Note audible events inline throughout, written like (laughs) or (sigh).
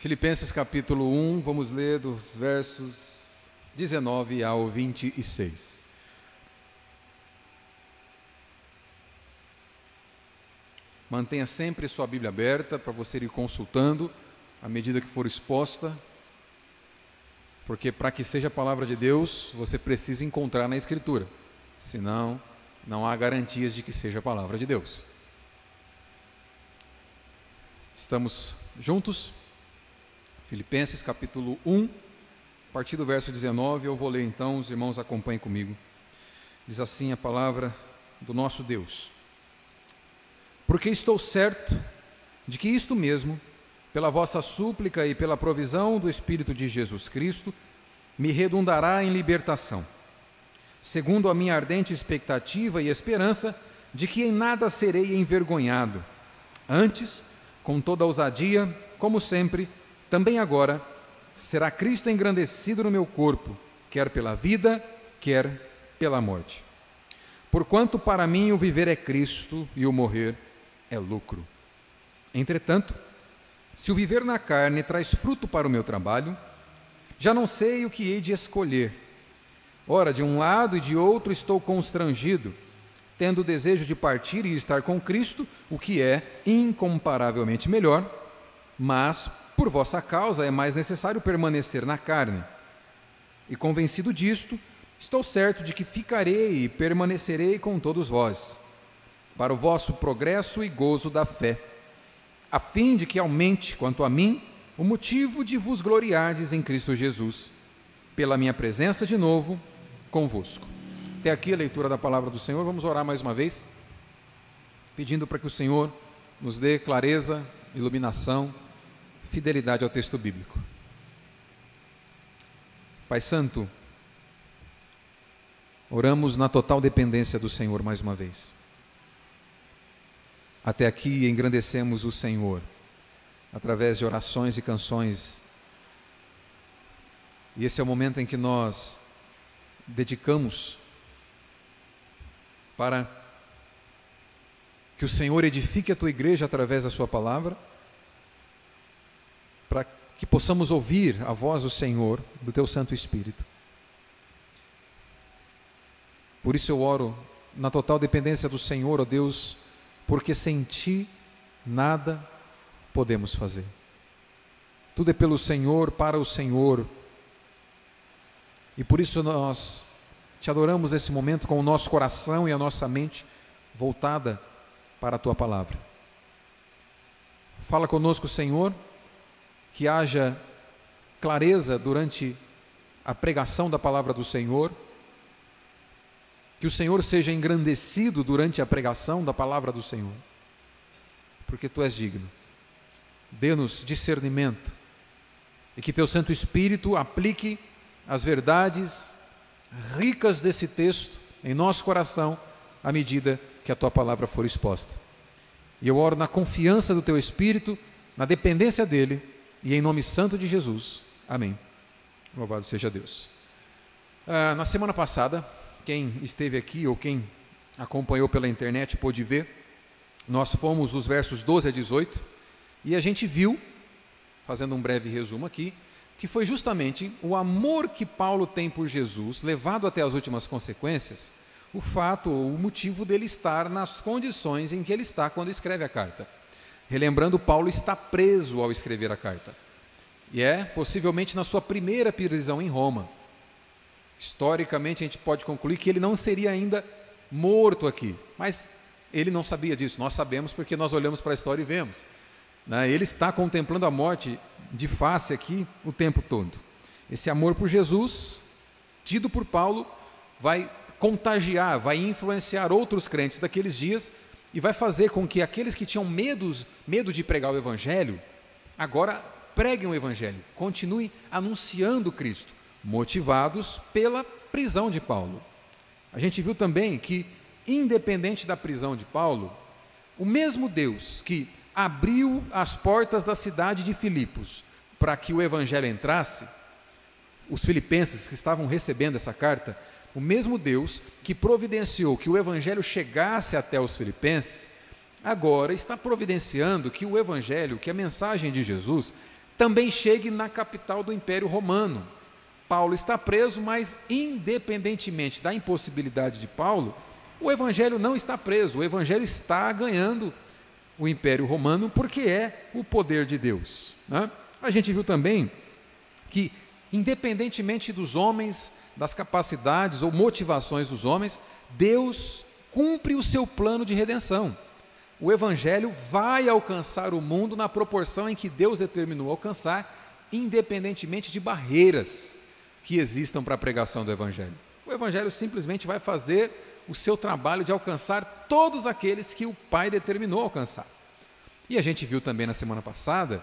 Filipenses capítulo 1, vamos ler dos versos 19 ao 26. Mantenha sempre sua Bíblia aberta para você ir consultando à medida que for exposta, porque para que seja a palavra de Deus, você precisa encontrar na Escritura, senão não há garantias de que seja a palavra de Deus. Estamos juntos? Filipenses capítulo 1, a partir do verso 19, eu vou ler então, os irmãos acompanhem comigo. Diz assim a palavra do nosso Deus. Porque estou certo de que isto mesmo, pela vossa súplica e pela provisão do Espírito de Jesus Cristo, me redundará em libertação, segundo a minha ardente expectativa e esperança de que em nada serei envergonhado. Antes, com toda ousadia, como sempre, também agora, será Cristo engrandecido no meu corpo, quer pela vida, quer pela morte. Porquanto para mim o viver é Cristo e o morrer é lucro. Entretanto, se o viver na carne traz fruto para o meu trabalho, já não sei o que hei de escolher. Ora, de um lado e de outro estou constrangido tendo o desejo de partir e estar com Cristo, o que é incomparavelmente melhor, mas por vossa causa é mais necessário permanecer na carne. E convencido disto, estou certo de que ficarei e permanecerei com todos vós, para o vosso progresso e gozo da fé, a fim de que aumente, quanto a mim, o motivo de vos gloriardes em Cristo Jesus, pela minha presença de novo convosco. Até aqui a leitura da palavra do Senhor. Vamos orar mais uma vez, pedindo para que o Senhor nos dê clareza, iluminação, fidelidade ao texto bíblico. Pai Santo, oramos na total dependência do Senhor mais uma vez. Até aqui engrandecemos o Senhor através de orações e canções. E esse é o momento em que nós dedicamos para que o Senhor edifique a tua igreja através da Sua palavra, para que possamos ouvir a voz do Senhor, do Teu Santo Espírito. Por isso eu oro na total dependência do Senhor, ó Deus, porque sem Ti nada podemos fazer. Tudo é pelo Senhor, para o Senhor. E por isso nós te adoramos nesse momento com o nosso coração e a nossa mente voltada para a tua palavra. Fala conosco, Senhor, que haja clareza durante a pregação da palavra do Senhor, que o Senhor seja engrandecido durante a pregação da palavra do Senhor, porque tu és digno. Dê-nos discernimento e que teu Santo Espírito aplique as verdades ricas desse texto em nosso coração à medida que a tua palavra for exposta. E eu oro na confiança do teu Espírito, na dependência dele e em nome santo de Jesus. Amém. Louvado seja Deus. Ah, na semana passada, quem esteve aqui ou quem acompanhou pela internet pôde ver, nós fomos dos versos 12 a 18 e a gente viu, fazendo um breve resumo aqui, que foi justamente o amor que Paulo tem por Jesus, levado até as últimas consequências, o fato, o motivo dele estar nas condições em que ele está quando escreve a carta. Relembrando, Paulo está preso ao escrever a carta. E é possivelmente na sua primeira prisão em Roma. Historicamente, a gente pode concluir que ele não seria ainda morto aqui, mas ele não sabia disso. Nós sabemos porque nós olhamos para a história e vemos. Né? Ele está contemplando a morte de face aqui o tempo todo. Esse amor por Jesus, tido por Paulo, vai contagiar, vai influenciar outros crentes daqueles dias e vai fazer com que aqueles que tinham medos, medo de pregar o Evangelho, agora preguem o Evangelho, continuem anunciando Cristo, motivados pela prisão de Paulo. A gente viu também que, independente da prisão de Paulo, o mesmo Deus que abriu as portas da cidade de Filipos para que o evangelho entrasse, os filipenses que estavam recebendo essa carta, o mesmo Deus que providenciou que o evangelho chegasse até os filipenses, agora está providenciando que o evangelho, que a mensagem de Jesus, também chegue na capital do Império Romano. Paulo está preso, mas independentemente da impossibilidade de Paulo, o evangelho não está preso, o evangelho está ganhando o Império Romano porque é o poder de Deus. Né? A gente viu também que, independentemente dos homens, das capacidades ou motivações dos homens, Deus cumpre o seu plano de redenção. O Evangelho vai alcançar o mundo na proporção em que Deus determinou alcançar, independentemente de barreiras que existam para a pregação do Evangelho. O Evangelho simplesmente vai fazer o seu trabalho de alcançar todos aqueles que o Pai determinou alcançar. E a gente viu também na semana passada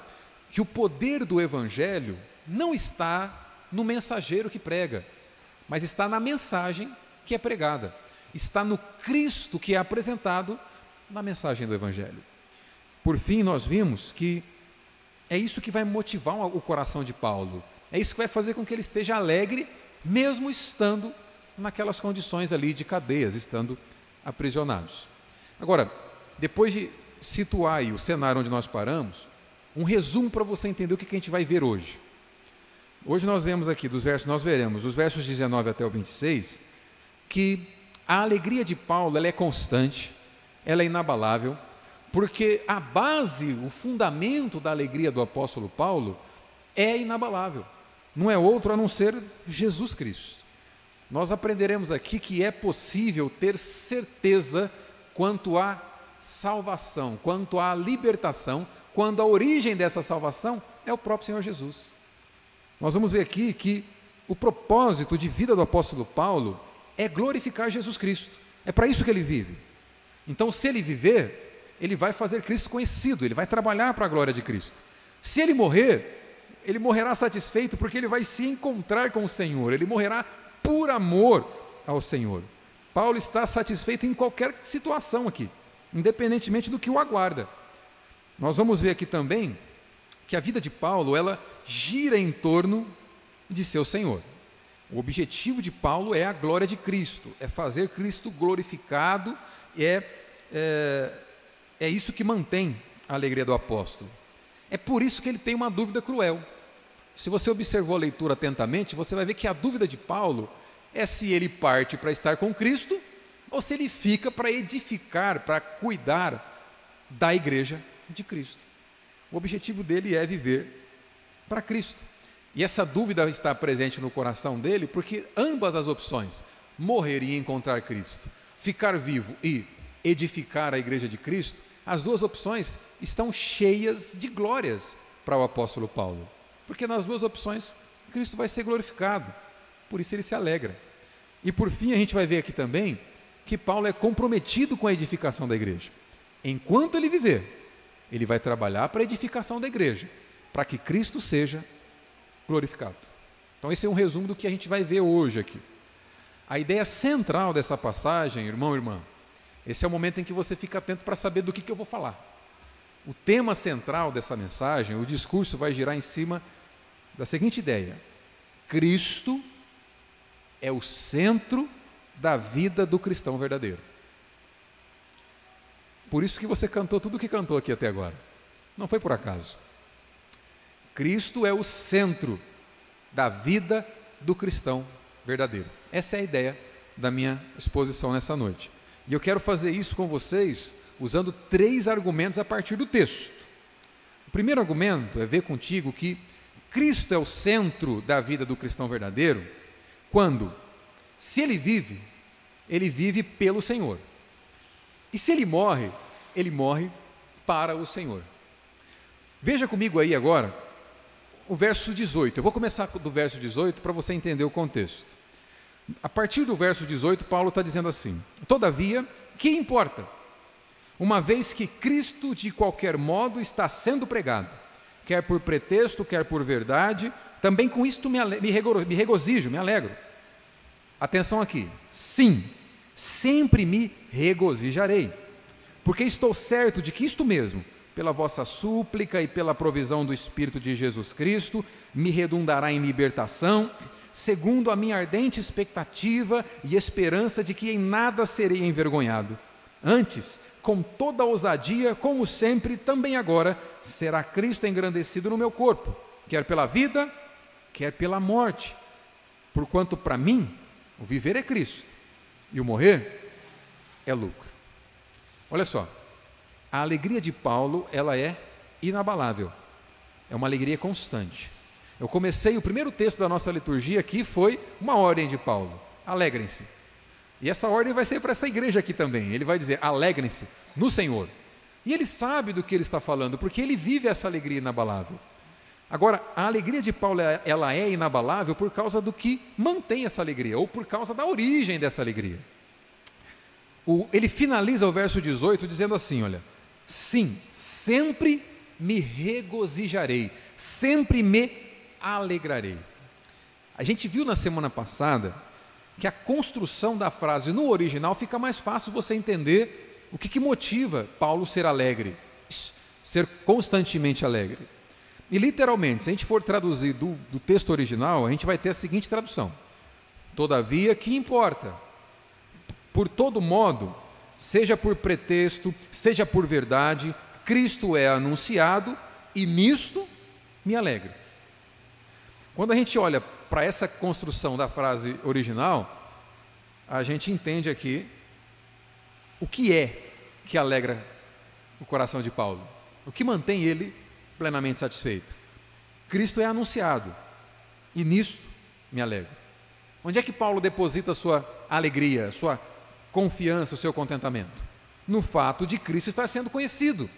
que o poder do Evangelho não está no mensageiro que prega, mas está na mensagem que é pregada, está no Cristo que é apresentado na mensagem do Evangelho. Por fim, nós vimos que é isso que vai motivar o coração de Paulo, é isso que vai fazer com que ele esteja alegre, mesmo estando naquelas condições ali de cadeias, estando aprisionados. Agora, depois de situar o cenário onde nós paramos, um resumo para você entender o que a gente vai ver hoje. Hoje nós vemos aqui dos versos, nós veremos os versos 19 até o 26, que a alegria de Paulo ela é constante, ela é inabalável, porque a base, o fundamento da alegria do apóstolo Paulo é inabalável. Não é outro a não ser Jesus Cristo. Nós aprenderemos aqui que é possível ter certeza quanto à salvação, quanto à libertação, quando a origem dessa salvação é o próprio Senhor Jesus. Nós vamos ver aqui que o propósito de vida do apóstolo Paulo é glorificar Jesus Cristo. É para isso que ele vive. Então, se ele viver, ele vai fazer Cristo conhecido, ele vai trabalhar para a glória de Cristo. Se ele morrer, ele morrerá satisfeito porque ele vai se encontrar com o Senhor, ele morrerá por amor ao Senhor. Paulo está satisfeito em qualquer situação aqui, independentemente do que o aguarda. Nós vamos ver aqui também que a vida de Paulo, ela gira em torno de seu Senhor. O objetivo de Paulo é a glória de Cristo, é fazer Cristo glorificado, é, é, é isso que mantém a alegria do apóstolo. É por isso que ele tem uma dúvida cruel. Se você observou a leitura atentamente, você vai ver que a dúvida de Paulo é se ele parte para estar com Cristo ou se ele fica para edificar, para cuidar da igreja de Cristo. O objetivo dele é viver para Cristo. E essa dúvida está presente no coração dele porque ambas as opções, morrer e encontrar Cristo, ficar vivo e edificar a igreja de Cristo, as duas opções estão cheias de glórias para o apóstolo Paulo. Porque nas duas opções, Cristo vai ser glorificado. Por isso ele se alegra. E por fim, a gente vai ver aqui também que Paulo é comprometido com a edificação da igreja. Enquanto ele viver, ele vai trabalhar para a edificação da igreja, para que Cristo seja glorificado. Então, esse é um resumo do que a gente vai ver hoje aqui. A ideia central dessa passagem, irmão e irmã, esse é o momento em que você fica atento para saber do que, que eu vou falar. O tema central dessa mensagem, o discurso vai girar em cima da seguinte ideia: Cristo é o centro da vida do cristão verdadeiro. Por isso que você cantou tudo o que cantou aqui até agora. Não foi por acaso. Cristo é o centro da vida do cristão verdadeiro. Essa é a ideia da minha exposição nessa noite. E eu quero fazer isso com vocês usando três argumentos a partir do texto. O primeiro argumento é ver contigo que Cristo é o centro da vida do cristão verdadeiro quando, se ele vive, ele vive pelo Senhor. E se ele morre, ele morre para o Senhor. Veja comigo aí agora o verso 18. Eu vou começar do verso 18 para você entender o contexto. A partir do verso 18, Paulo está dizendo assim: Todavia, que importa? Uma vez que Cristo de qualquer modo está sendo pregado, quer por pretexto, quer por verdade, também com isto me, me, me regozijo, me alegro. Atenção aqui. Sim, sempre me regozijarei, porque estou certo de que isto mesmo, pela vossa súplica e pela provisão do Espírito de Jesus Cristo, me redundará em libertação, segundo a minha ardente expectativa e esperança de que em nada serei envergonhado, Antes, com toda ousadia, como sempre, também agora, será Cristo engrandecido no meu corpo, quer pela vida, quer pela morte. Porquanto para mim, o viver é Cristo e o morrer é lucro. Olha só, a alegria de Paulo, ela é inabalável. É uma alegria constante. Eu comecei o primeiro texto da nossa liturgia aqui foi uma ordem de Paulo. Alegrem-se. E essa ordem vai ser para essa igreja aqui também. Ele vai dizer: alegrem-se no Senhor. E ele sabe do que ele está falando, porque ele vive essa alegria inabalável. Agora, a alegria de Paulo ela é inabalável por causa do que mantém essa alegria, ou por causa da origem dessa alegria. O, ele finaliza o verso 18 dizendo assim: olha, sim, sempre me regozijarei, sempre me alegrarei. A gente viu na semana passada que a construção da frase no original fica mais fácil você entender o que, que motiva Paulo ser alegre, ser constantemente alegre. E literalmente, se a gente for traduzir do, do texto original, a gente vai ter a seguinte tradução: Todavia, que importa? Por todo modo, seja por pretexto, seja por verdade, Cristo é anunciado e nisto me alegro. Quando a gente olha para essa construção da frase original, a gente entende aqui o que é que alegra o coração de Paulo, o que mantém ele plenamente satisfeito. Cristo é anunciado e nisto me alegro. Onde é que Paulo deposita sua alegria, sua confiança, o seu contentamento? No fato de Cristo estar sendo conhecido,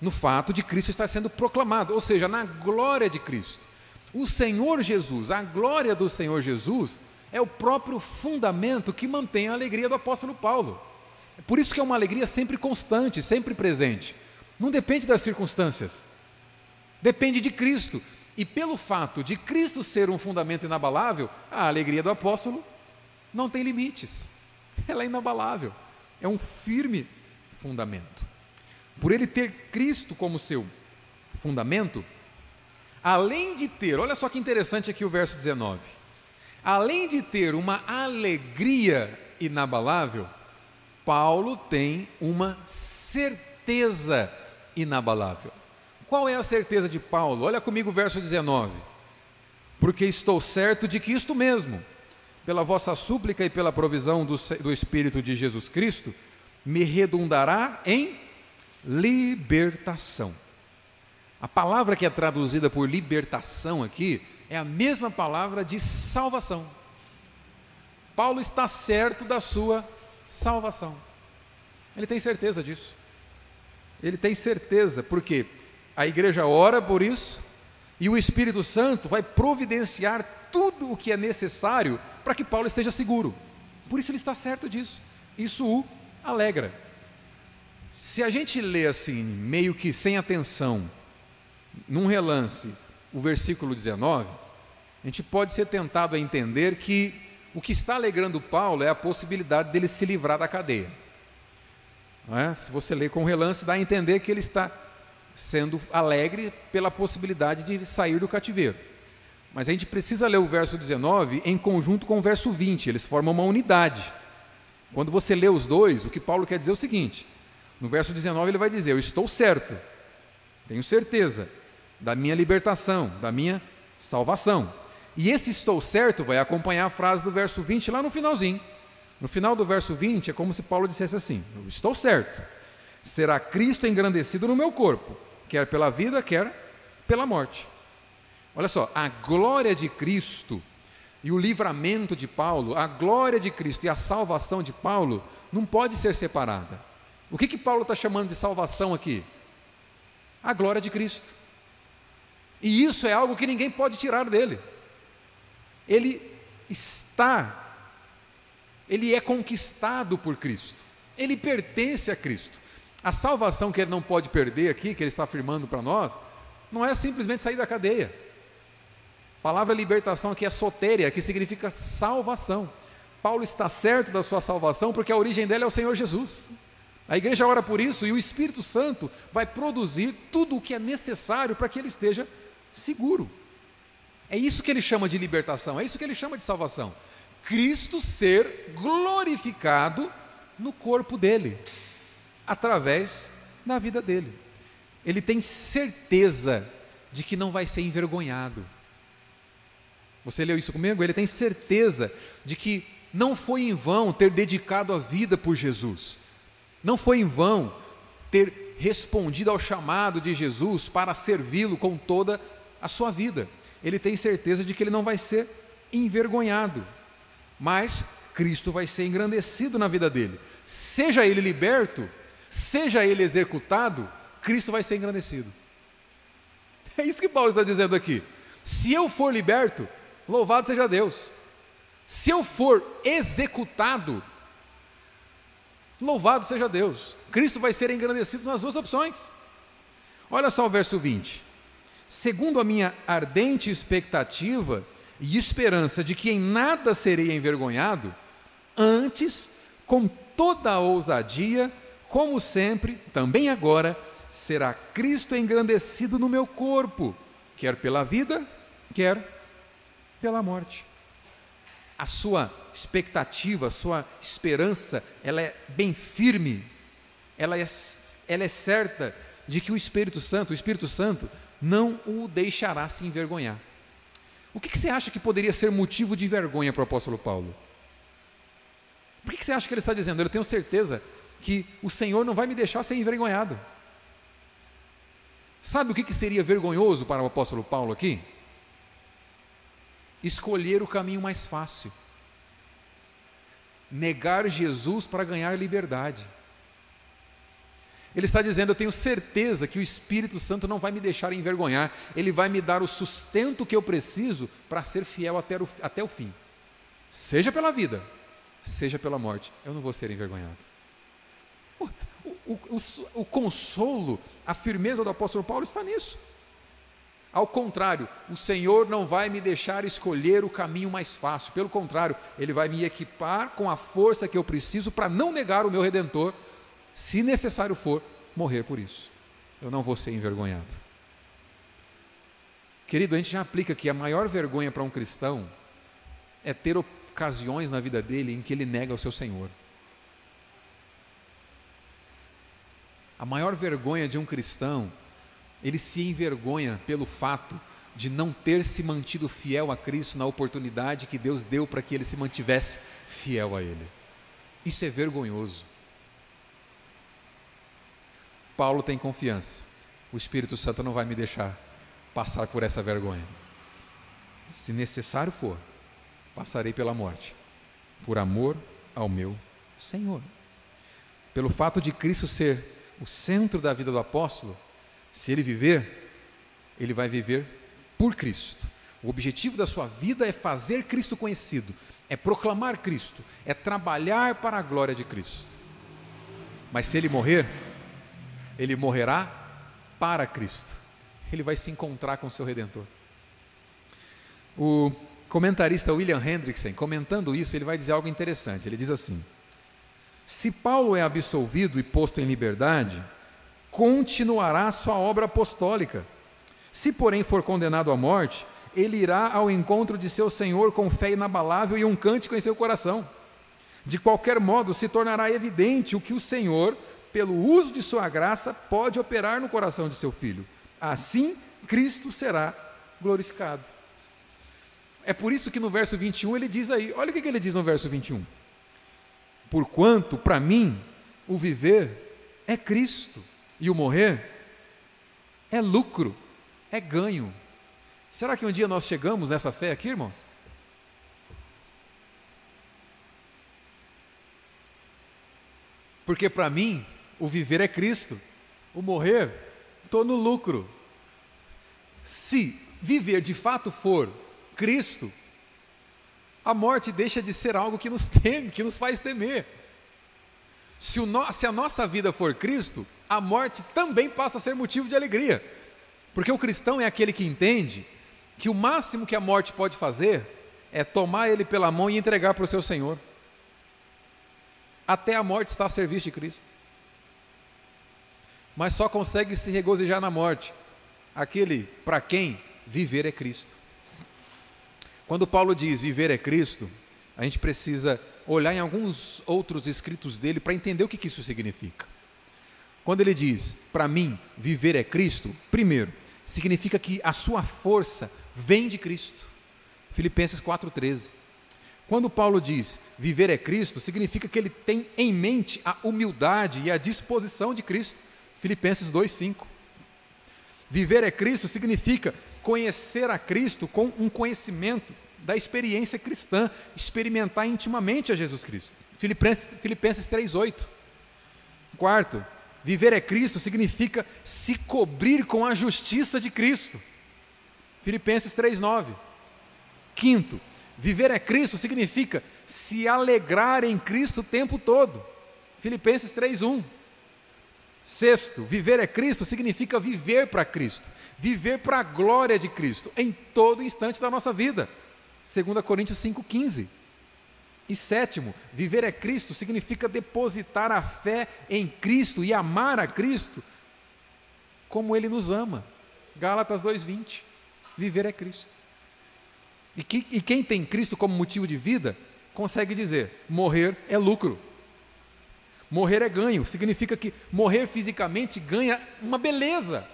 no fato de Cristo estar sendo proclamado, ou seja, na glória de Cristo. O Senhor Jesus, a glória do Senhor Jesus, é o próprio fundamento que mantém a alegria do apóstolo Paulo. É por isso que é uma alegria sempre constante, sempre presente. Não depende das circunstâncias, depende de Cristo. E pelo fato de Cristo ser um fundamento inabalável, a alegria do apóstolo não tem limites, (laughs) ela é inabalável, é um firme fundamento. Por ele ter Cristo como seu fundamento, além de ter, olha só que interessante aqui o verso 19, além de ter uma alegria inabalável, Paulo tem uma certeza inabalável. Qual é a certeza de Paulo? Olha comigo o verso 19. Porque estou certo de que isto mesmo, pela vossa súplica e pela provisão do, do Espírito de Jesus Cristo, me redundará em libertação. A palavra que é traduzida por libertação aqui é a mesma palavra de salvação. Paulo está certo da sua salvação. Ele tem certeza disso. Ele tem certeza, porque a igreja ora por isso e o Espírito Santo vai providenciar tudo o que é necessário para que Paulo esteja seguro. Por isso ele está certo disso. Isso o alegra. Se a gente lê assim, meio que sem atenção, num relance, o versículo 19, a gente pode ser tentado a entender que o que está alegrando Paulo é a possibilidade dele se livrar da cadeia. É? Se você lê com relance, dá a entender que ele está sendo alegre pela possibilidade de sair do cativeiro. Mas a gente precisa ler o verso 19 em conjunto com o verso 20, eles formam uma unidade. Quando você lê os dois, o que Paulo quer dizer é o seguinte: no verso 19 ele vai dizer: Eu estou certo, tenho certeza, da minha libertação, da minha salvação. E esse estou certo vai acompanhar a frase do verso 20 lá no finalzinho. No final do verso 20 é como se Paulo dissesse assim: Eu estou certo, será Cristo engrandecido no meu corpo, quer pela vida, quer pela morte. Olha só, a glória de Cristo e o livramento de Paulo, a glória de Cristo e a salvação de Paulo não pode ser separada. O que, que Paulo está chamando de salvação aqui? A glória de Cristo. E isso é algo que ninguém pode tirar dele. Ele está, ele é conquistado por Cristo. Ele pertence a Cristo. A salvação que ele não pode perder aqui, que ele está afirmando para nós, não é simplesmente sair da cadeia. A palavra libertação aqui é sotéria, que significa salvação. Paulo está certo da sua salvação porque a origem dela é o Senhor Jesus. A igreja ora por isso e o Espírito Santo vai produzir tudo o que é necessário para que ele esteja seguro. É isso que ele chama de libertação, é isso que ele chama de salvação. Cristo ser glorificado no corpo dele, através da vida dele. Ele tem certeza de que não vai ser envergonhado. Você leu isso comigo? Ele tem certeza de que não foi em vão ter dedicado a vida por Jesus. Não foi em vão ter respondido ao chamado de Jesus para servi-lo com toda a sua vida. Ele tem certeza de que ele não vai ser envergonhado, mas Cristo vai ser engrandecido na vida dele. Seja ele liberto, seja ele executado, Cristo vai ser engrandecido. É isso que Paulo está dizendo aqui. Se eu for liberto, louvado seja Deus. Se eu for executado, louvado seja Deus. Cristo vai ser engrandecido nas duas opções. Olha só o verso 20. Segundo a minha ardente expectativa e esperança de que em nada serei envergonhado, antes, com toda a ousadia, como sempre, também agora, será Cristo engrandecido no meu corpo, quer pela vida, quer pela morte. A sua expectativa, a sua esperança, ela é bem firme, ela é, ela é certa de que o Espírito Santo, o Espírito Santo, não o deixará se envergonhar. O que, que você acha que poderia ser motivo de vergonha para o apóstolo Paulo? Por que, que você acha que ele está dizendo? Eu tenho certeza que o Senhor não vai me deixar ser envergonhado. Sabe o que, que seria vergonhoso para o apóstolo Paulo aqui? Escolher o caminho mais fácil. Negar Jesus para ganhar liberdade. Ele está dizendo: Eu tenho certeza que o Espírito Santo não vai me deixar envergonhar, ele vai me dar o sustento que eu preciso para ser fiel até o, até o fim, seja pela vida, seja pela morte, eu não vou ser envergonhado. O, o, o, o consolo, a firmeza do apóstolo Paulo está nisso. Ao contrário, o Senhor não vai me deixar escolher o caminho mais fácil, pelo contrário, Ele vai me equipar com a força que eu preciso para não negar o meu redentor se necessário for, morrer por isso. Eu não vou ser envergonhado. Querido, a gente já aplica que a maior vergonha para um cristão é ter ocasiões na vida dele em que ele nega o seu Senhor. A maior vergonha de um cristão, ele se envergonha pelo fato de não ter se mantido fiel a Cristo na oportunidade que Deus deu para que ele se mantivesse fiel a Ele. Isso é vergonhoso. Paulo tem confiança. O Espírito Santo não vai me deixar passar por essa vergonha. Se necessário for, passarei pela morte, por amor ao meu Senhor. Pelo fato de Cristo ser o centro da vida do apóstolo, se ele viver, ele vai viver por Cristo. O objetivo da sua vida é fazer Cristo conhecido, é proclamar Cristo, é trabalhar para a glória de Cristo. Mas se ele morrer, ele morrerá para Cristo. Ele vai se encontrar com seu redentor. O comentarista William Hendrickson, comentando isso, ele vai dizer algo interessante. Ele diz assim: Se Paulo é absolvido e posto em liberdade, continuará sua obra apostólica. Se, porém, for condenado à morte, ele irá ao encontro de seu Senhor com fé inabalável e um cântico em seu coração. De qualquer modo, se tornará evidente o que o Senhor pelo uso de sua graça, pode operar no coração de seu filho. Assim, Cristo será glorificado. É por isso que no verso 21 ele diz aí, olha o que ele diz no verso 21. Porquanto, para mim, o viver é Cristo e o morrer é lucro, é ganho. Será que um dia nós chegamos nessa fé aqui, irmãos? Porque para mim, o viver é Cristo, o morrer, estou no lucro. Se viver de fato for Cristo, a morte deixa de ser algo que nos (laughs) teme, que nos faz temer. Se, no, se, a nossa vida for Cristo, a morte também passa a ser motivo de alegria. Porque o cristão é aquele que entende que o máximo que a morte pode fazer é tomar ele pela mão e entregar para o seu Senhor. Até a morte está a serviço de Cristo mas só consegue se regozijar na morte aquele para quem viver é Cristo. Quando Paulo diz viver é Cristo, a gente precisa olhar em alguns outros escritos dele para entender o que, isso significa. Quando ele diz, para mim, viver é Cristo, primeiro, significa que a sua força vem de Cristo. Filipenses 4,13. Quando Paulo diz viver é Cristo, significa que ele tem em mente a humildade e a disposição de Cristo. Filipenses 2,5. Viver é Cristo significa conhecer a Cristo com um conhecimento da experiência cristã, experimentar intimamente a Jesus Cristo. Filipenses, Filipenses 3,8. Quarto, viver é Cristo significa se cobrir com a justiça de Cristo. Filipenses 3,9. Quinto, viver é Cristo significa se alegrar em Cristo o tempo todo. Filipenses 3:1. Sexto, viver é Cristo significa viver para Cristo, viver para a glória de Cristo em todo instante da nossa vida. 2 Coríntios 5,15. E sétimo, viver é Cristo significa depositar a fé em Cristo e amar a Cristo como Ele nos ama. Gálatas 2,20. Viver é Cristo. E, que, e quem tem Cristo como motivo de vida, consegue dizer: morrer é lucro. Morrer é ganho. Significa que morrer fisicamente ganha uma beleza.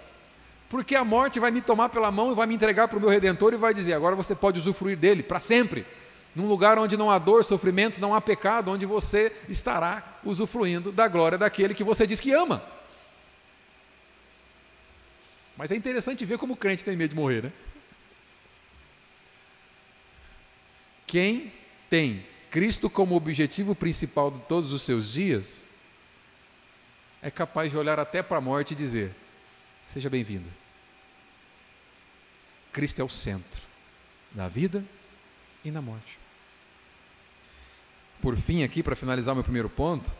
Porque a morte vai me tomar pela mão e vai me entregar para o meu redentor e vai dizer: agora você pode usufruir dele para sempre. Num lugar onde não há dor, sofrimento, não há pecado, onde você estará usufruindo da glória daquele que você diz que ama. Mas é interessante ver como o crente tem medo de morrer, né? Quem tem Cristo como objetivo principal de todos os seus dias, é capaz de olhar até para a morte e dizer: Seja bem-vindo. Cristo é o centro na vida e na morte. Por fim, aqui, para finalizar o meu primeiro ponto,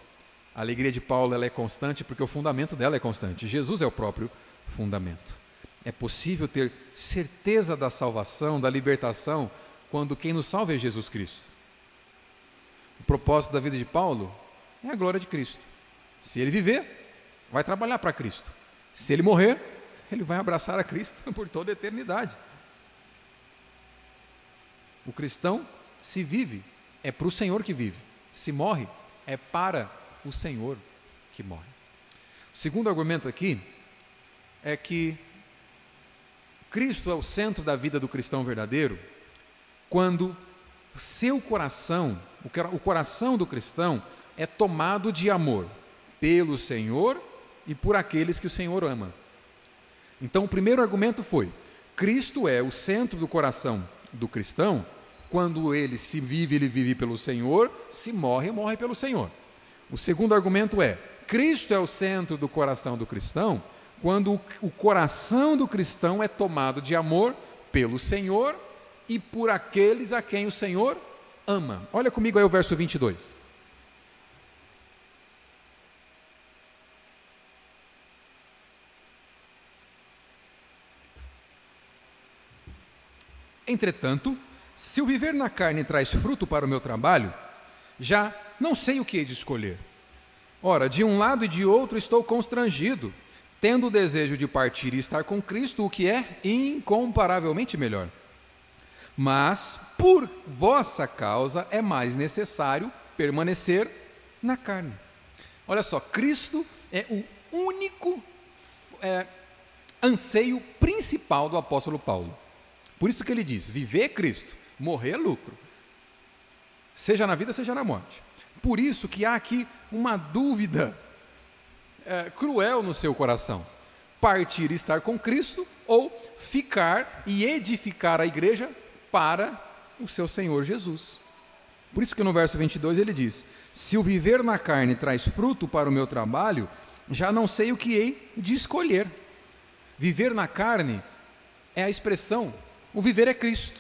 a alegria de Paulo ela é constante porque o fundamento dela é constante. Jesus é o próprio fundamento. É possível ter certeza da salvação, da libertação, quando quem nos salva é Jesus Cristo. O propósito da vida de Paulo é a glória de Cristo. Se ele viver, vai trabalhar para Cristo. Se ele morrer, ele vai abraçar a Cristo (laughs) por toda a eternidade. O cristão, se vive, é para o Senhor que vive. Se morre, é para o Senhor que morre. O segundo argumento aqui é que Cristo é o centro da vida do cristão verdadeiro quando seu coração, o coração do cristão, é tomado de amor pelo Senhor e por aqueles que o Senhor ama. Então, o primeiro argumento foi: Cristo é o centro do coração do cristão. Quando ele se vive, ele vive pelo Senhor, se morre, morre pelo Senhor. O segundo argumento é: Cristo é o centro do coração do cristão, quando o coração do cristão é tomado de amor pelo Senhor e por aqueles a quem o Senhor ama. Olha comigo aí o verso 22. Entretanto, se o viver na carne traz fruto para o meu trabalho, já não sei o que hei de escolher. Ora, de um lado e de outro estou constrangido, tendo o desejo de partir e estar com Cristo, o que é incomparavelmente melhor. Mas por vossa causa é mais necessário permanecer na carne. Olha só, Cristo é o único é, anseio principal do apóstolo Paulo. Por isso que ele diz: viver é Cristo, morrer é lucro, seja na vida, seja na morte. Por isso que há aqui uma dúvida é, cruel no seu coração: partir e estar com Cristo ou ficar e edificar a igreja para o seu Senhor Jesus. Por isso que no verso 22 ele diz: Se o viver na carne traz fruto para o meu trabalho, já não sei o que hei de escolher. Viver na carne é a expressão, o viver é Cristo.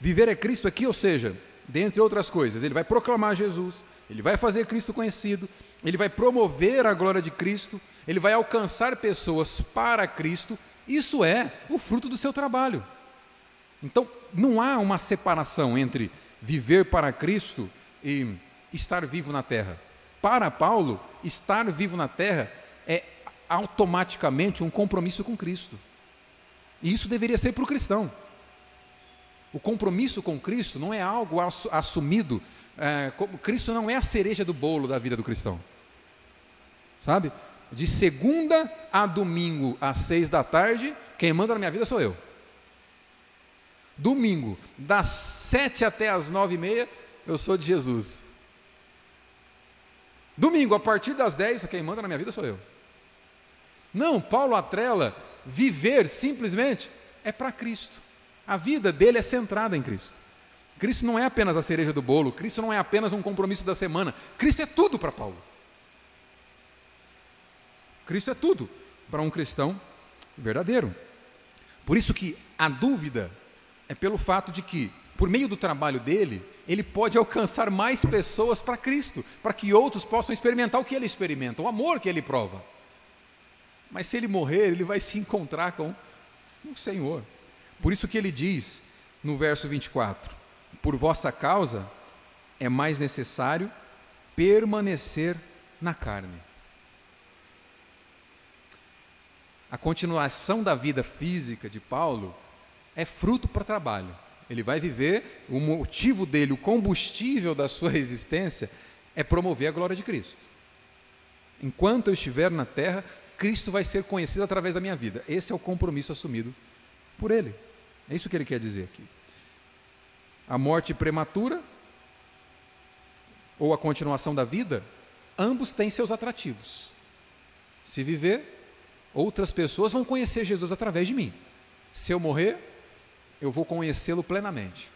Viver é Cristo aqui, ou seja, dentre outras coisas, ele vai proclamar Jesus, ele vai fazer Cristo conhecido, ele vai promover a glória de Cristo, ele vai alcançar pessoas para Cristo. Isso é o fruto do seu trabalho. Então, não há uma separação entre viver para Cristo e estar vivo na terra. Para Paulo, estar vivo na terra é automaticamente um compromisso com Cristo. E isso deveria ser para o cristão. O compromisso com Cristo não é algo assumido. É, Cristo não é a cereja do bolo da vida do cristão. Sabe? De segunda a domingo, às seis da tarde, quem manda na minha vida sou eu. Domingo, das sete até as nove e meia, eu sou de Jesus. Domingo, a partir das dez, quem manda na minha vida sou eu. Não, Paulo atrela viver simplesmente é para Cristo. A vida dele é centrada em Cristo. Cristo não é apenas a cereja do bolo, Cristo não é apenas um compromisso da semana, Cristo é tudo para Paulo. Cristo é tudo para um cristão verdadeiro. Por isso que a dúvida é pelo fato de que, por meio do trabalho dele, ele pode alcançar mais pessoas para Cristo, para que outros possam experimentar o que ele experimenta, o amor que ele prova. Mas se ele morrer, ele vai se encontrar com o Senhor. Por isso que ele diz no verso 24: Por vossa causa é mais necessário permanecer na carne. a continuação da vida física de Paulo é fruto para trabalho. Ele vai viver, o motivo dele, o combustível da sua (laughs) existência é promover a glória de Cristo. Enquanto eu estiver na terra, Cristo vai ser conhecido através da minha vida. Esse é o compromisso assumido por ele. É isso que ele quer dizer aqui. A morte prematura ou a continuação da vida, ambos têm seus atrativos. Se viver, Outras pessoas vão conhecer Jesus através de mim. Se eu morrer, eu vou conhecê-lo plenamente,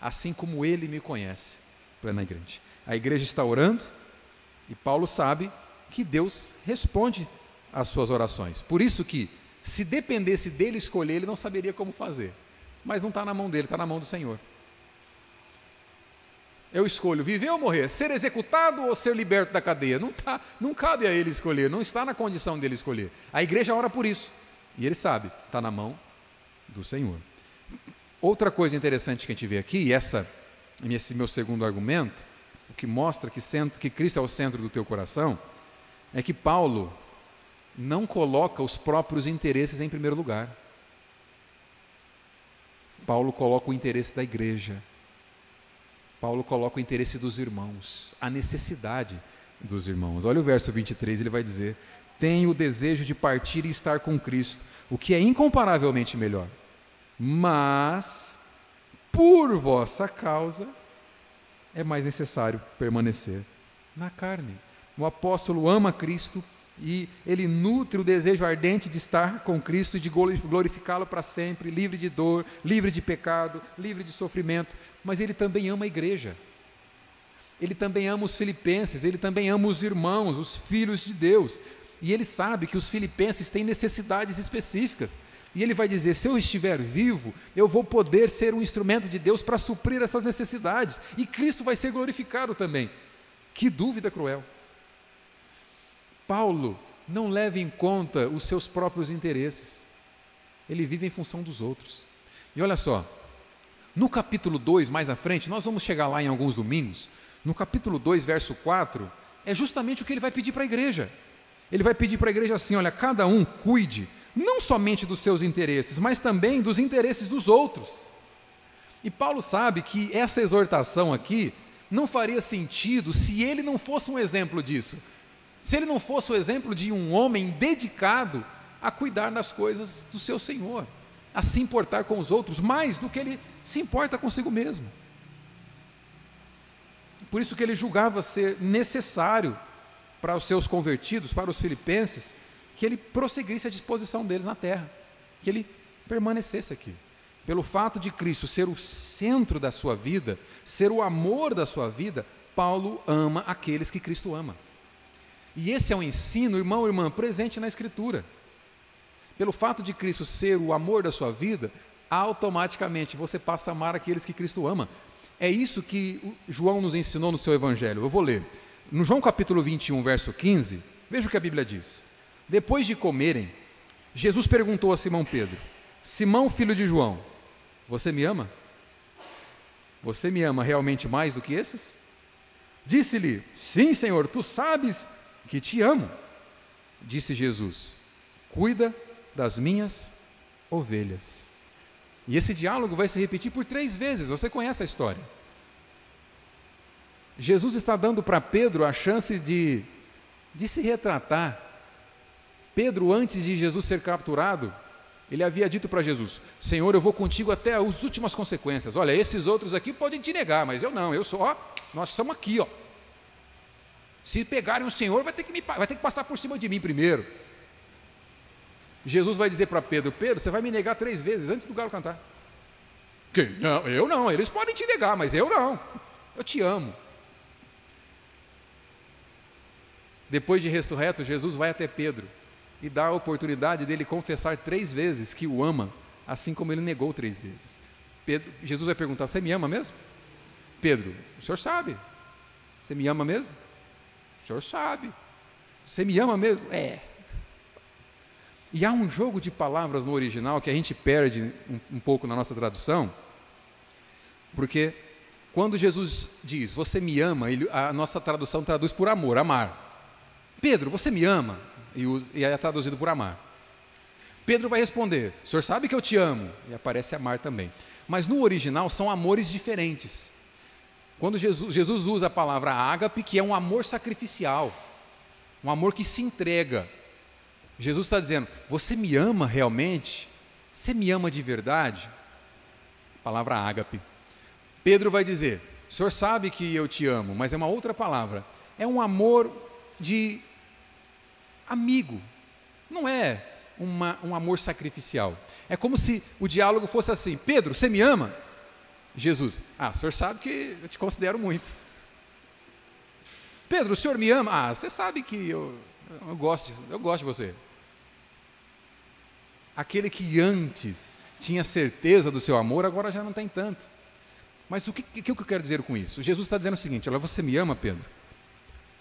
assim como ele me conhece plenamente. A igreja está orando e Paulo sabe que Deus responde às suas orações. Por isso que, se dependesse dele escolher, ele não saberia como fazer. Mas não está na mão dele, está na mão do Senhor. Eu escolho viver ou morrer, ser executado ou ser liberto da cadeia. Não, tá, não cabe a ele escolher, não está na condição dele escolher. A igreja ora por isso. E ele sabe, está na mão do Senhor. Outra coisa interessante que a gente vê aqui, e essa, esse meu segundo argumento, o que mostra que, centro, que Cristo é o centro do teu coração, é que Paulo não coloca os próprios interesses em primeiro lugar. Paulo coloca o interesse da igreja, Paulo coloca o interesse dos irmãos, a necessidade dos irmãos. Olha o verso 23, ele vai dizer: Tenho o desejo de partir e estar com Cristo, o que é incomparavelmente melhor. Mas, por vossa causa, é mais necessário permanecer na carne. O apóstolo ama Cristo e ele nutre o desejo ardente de estar com Cristo e de glorificá-lo para sempre, livre de dor, livre de pecado, livre de sofrimento, mas ele também ama a igreja. Ele também ama os filipenses, ele também ama os irmãos, os filhos de Deus. E ele sabe que os filipenses têm necessidades específicas. E ele vai dizer: se eu estiver vivo, eu vou poder ser um instrumento de Deus para suprir essas necessidades. E Cristo vai ser glorificado também. Que dúvida cruel. Paulo não leva em conta os seus próprios interesses. Ele vive em função dos outros. E olha só, no capítulo 2, mais à frente, nós vamos chegar lá em alguns domingos. No capítulo 2, verso 4, é justamente o que ele vai pedir para a igreja. Ele vai pedir para a igreja assim: olha, cada um cuide não somente dos seus interesses, mas também dos interesses dos outros. E Paulo sabe que essa exortação aqui não faria sentido se ele não fosse um exemplo disso se ele não fosse o exemplo de um homem dedicado a cuidar das coisas do seu Senhor, a se importar com os outros mais do que ele se importa consigo mesmo. Por isso que ele julgava ser necessário para os seus convertidos, para os filipenses, que ele prosseguisse a disposição deles na terra, que ele permanecesse aqui. Pelo fato de Cristo ser o centro da sua vida, ser o amor da sua vida, Paulo ama aqueles que Cristo ama. E esse é um ensino, irmão e irmã, presente na Escritura. Pelo fato de Cristo ser o amor da sua vida, automaticamente você passa a amar aqueles que Cristo ama. É isso que João nos ensinou no seu Evangelho. Eu vou ler. No João capítulo 21, verso 15, veja o que a Bíblia diz. Depois de comerem, Jesus perguntou a Simão Pedro: Simão, filho de João, você me ama? Você me ama realmente mais do que esses? Disse-lhe: Sim, Senhor, tu sabes que te amo. Disse Jesus: Cuida das minhas ovelhas. E esse diálogo vai se repetir por três vezes, você conhece a história. Jesus está dando para Pedro a chance de, de se retratar. Pedro, antes de Jesus ser capturado, ele havia dito para Jesus: Senhor, eu vou contigo até as últimas consequências. Olha, esses outros aqui podem te negar, mas eu não, eu sou, ó, nós somos aqui, ó. Se pegarem o Senhor, vai ter que, me, vai ter que passar por cima de mim primeiro. Jesus vai dizer para Pedro: Pedro, você vai me negar três vezes antes do galo cantar. Que? Não, eu não, eles podem te negar, mas eu não. Eu te amo. Depois de ressurreto, Jesus vai até Pedro e dá a oportunidade dele confessar três vezes que o ama, assim como ele negou três vezes. Pedro, Jesus vai perguntar: Você me ama mesmo? Pedro, o senhor sabe. Você me ama mesmo? O senhor sabe. Você me ama mesmo? É. E há um jogo de palavras no original que a gente perde um, um pouco na nossa tradução, porque quando Jesus diz, você me ama, ele, a nossa tradução traduz por amor, amar. Pedro, você me ama? E, usa, é traduzido por amar. Pedro vai responder: O senhor sabe que eu te amo? E aparece amar também. Mas no original são amores diferentes. Quando Jesus, Jesus usa a palavra ágape, que é um amor sacrificial, um amor que se entrega. Jesus está dizendo: Você me ama realmente? Você me ama de verdade? Palavra ágape. Pedro vai dizer: O senhor sabe que eu te amo, mas é uma outra palavra. É um amor de amigo. Não é uma, um amor sacrificial. É como se o diálogo fosse assim: Pedro, você me ama? Jesus, ah, o senhor sabe que eu te considero muito. Pedro, o senhor me ama? Ah, você sabe que eu, eu, gosto, eu gosto de você. Aquele que antes tinha certeza do seu amor, agora já não tem tanto. Mas o que, que, que eu quero dizer com isso? Jesus está dizendo o seguinte: olha, você me ama, Pedro?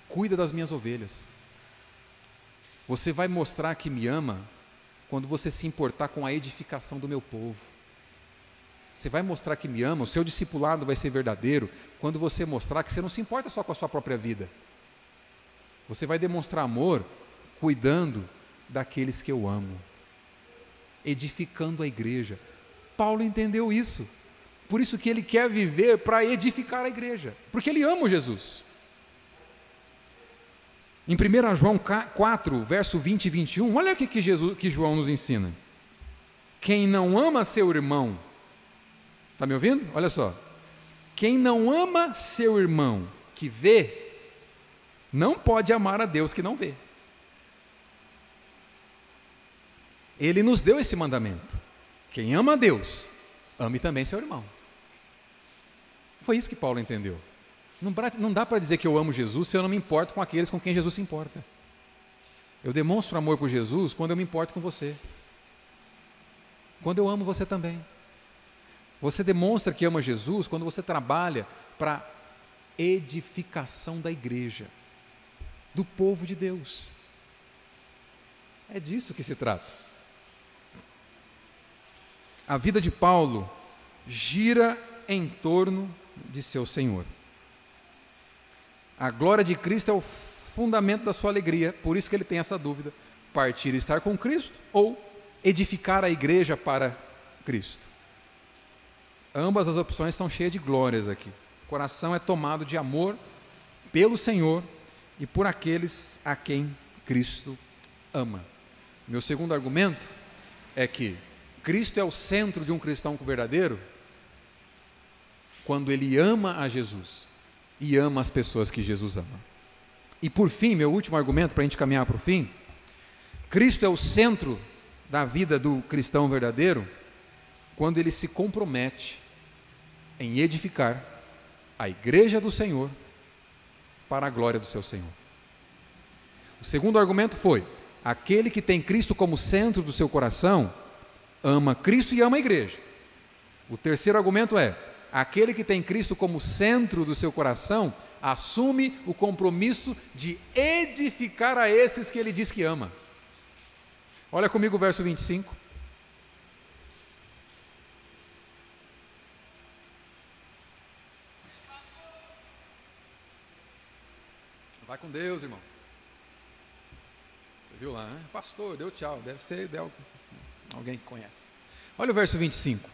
Cuida das minhas ovelhas. Você vai mostrar que me ama quando você se importar com a edificação do meu povo. Você vai mostrar que me ama, o seu discipulado vai ser verdadeiro quando você mostrar que você não se importa só com a sua própria vida. Você vai demonstrar amor cuidando daqueles que eu amo, edificando a igreja. Paulo entendeu isso. Por isso que ele quer viver para edificar a igreja, porque ele ama Jesus. Em 1 João 4, verso 20 e 21, olha o que, Jesus, que João nos ensina. Quem não ama seu irmão, está me ouvindo? Olha só. Quem não ama seu irmão que vê, não pode amar a Deus que não vê. Ele nos deu esse mandamento. Quem ama a Deus, ame também seu irmão. Foi isso que Paulo entendeu. Não, dá para dizer que eu amo Jesus se eu não me importo com aqueles com quem Jesus se importa. Eu demonstro amor por Jesus quando eu me importo com você. Quando eu amo você também. Você demonstra que ama Jesus quando você trabalha para edificação da igreja, do povo de Deus. É disso que se trata. A vida de Paulo gira em torno de seu Senhor. A glória de Cristo é o fundamento da sua alegria, por isso que ele tem essa dúvida: partir e estar com Cristo ou edificar a igreja para Cristo. Ambas as opções estão cheias de glórias aqui. O coração é tomado de amor pelo Senhor e por aqueles a quem Cristo ama. Meu segundo argumento é que Cristo é o centro de um cristão verdadeiro quando ele ama a Jesus e ama as pessoas que Jesus ama. E por fim, meu último argumento para a gente caminhar para o fim: Cristo é o centro da vida do cristão verdadeiro quando ele se compromete em edificar a igreja do Senhor para a glória do seu Senhor. O segundo argumento foi: aquele que tem Cristo como centro do seu coração ama Cristo e ama a igreja. O terceiro argumento é: aquele que tem Cristo como centro do seu coração, assume o compromisso de edificar a esses que ele diz que ama. Olha comigo o verso 25. Vai com Deus, irmão. Você viu lá, né? Pastor, deu tchau. Deve ser deu, alguém que conhece. Olha o verso 25.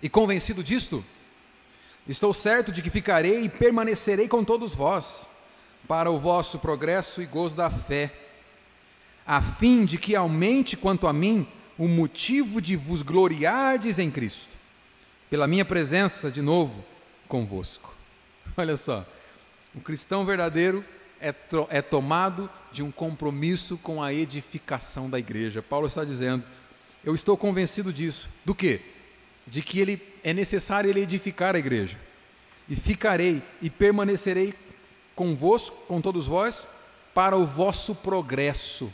E convencido disto, estou certo de que ficarei e permanecerei com todos vós, para o vosso progresso e gozo da fé, a fim de que aumente quanto a mim o motivo de vos gloriardes em Cristo, pela minha presença de novo convosco. Olha só, o cristão verdadeiro é, é tomado de um compromisso com a edificação da igreja. Paulo está dizendo: eu estou convencido disso. Do que? De que ele é necessário ele edificar a igreja. E ficarei e permanecerei convosco, com todos vós, para o vosso progresso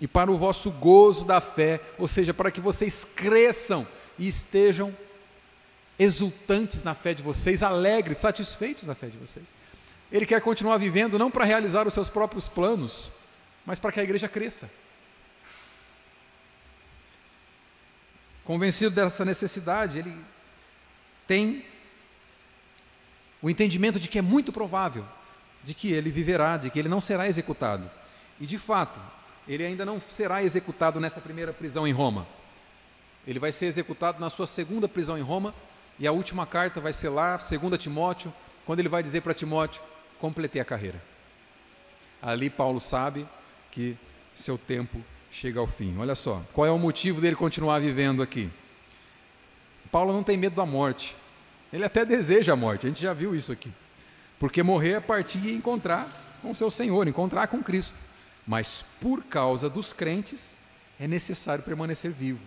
e para o vosso gozo da fé, ou seja, para que vocês cresçam e estejam exultantes na fé de vocês, alegres, satisfeitos na fé de vocês. Ele quer continuar vivendo não para realizar os seus próprios planos, mas para que a igreja cresça. Convencido dessa necessidade, ele tem o entendimento de que é muito provável de que ele viverá, de que ele não será executado. E de fato, ele ainda não será executado nessa primeira prisão em Roma. Ele vai ser executado na sua segunda prisão em Roma, e a última carta vai ser lá, 2 Timóteo, quando ele vai dizer para Timóteo: completei a carreira. Ali Paulo sabe que seu tempo chega ao fim. Olha só, qual é o motivo dele continuar vivendo aqui? Paulo não tem medo da morte. Ele até deseja a morte, a gente já viu isso aqui. Porque morrer é partir e encontrar com seu Senhor, encontrar com Cristo. Mas por causa dos crentes, é necessário permanecer vivo,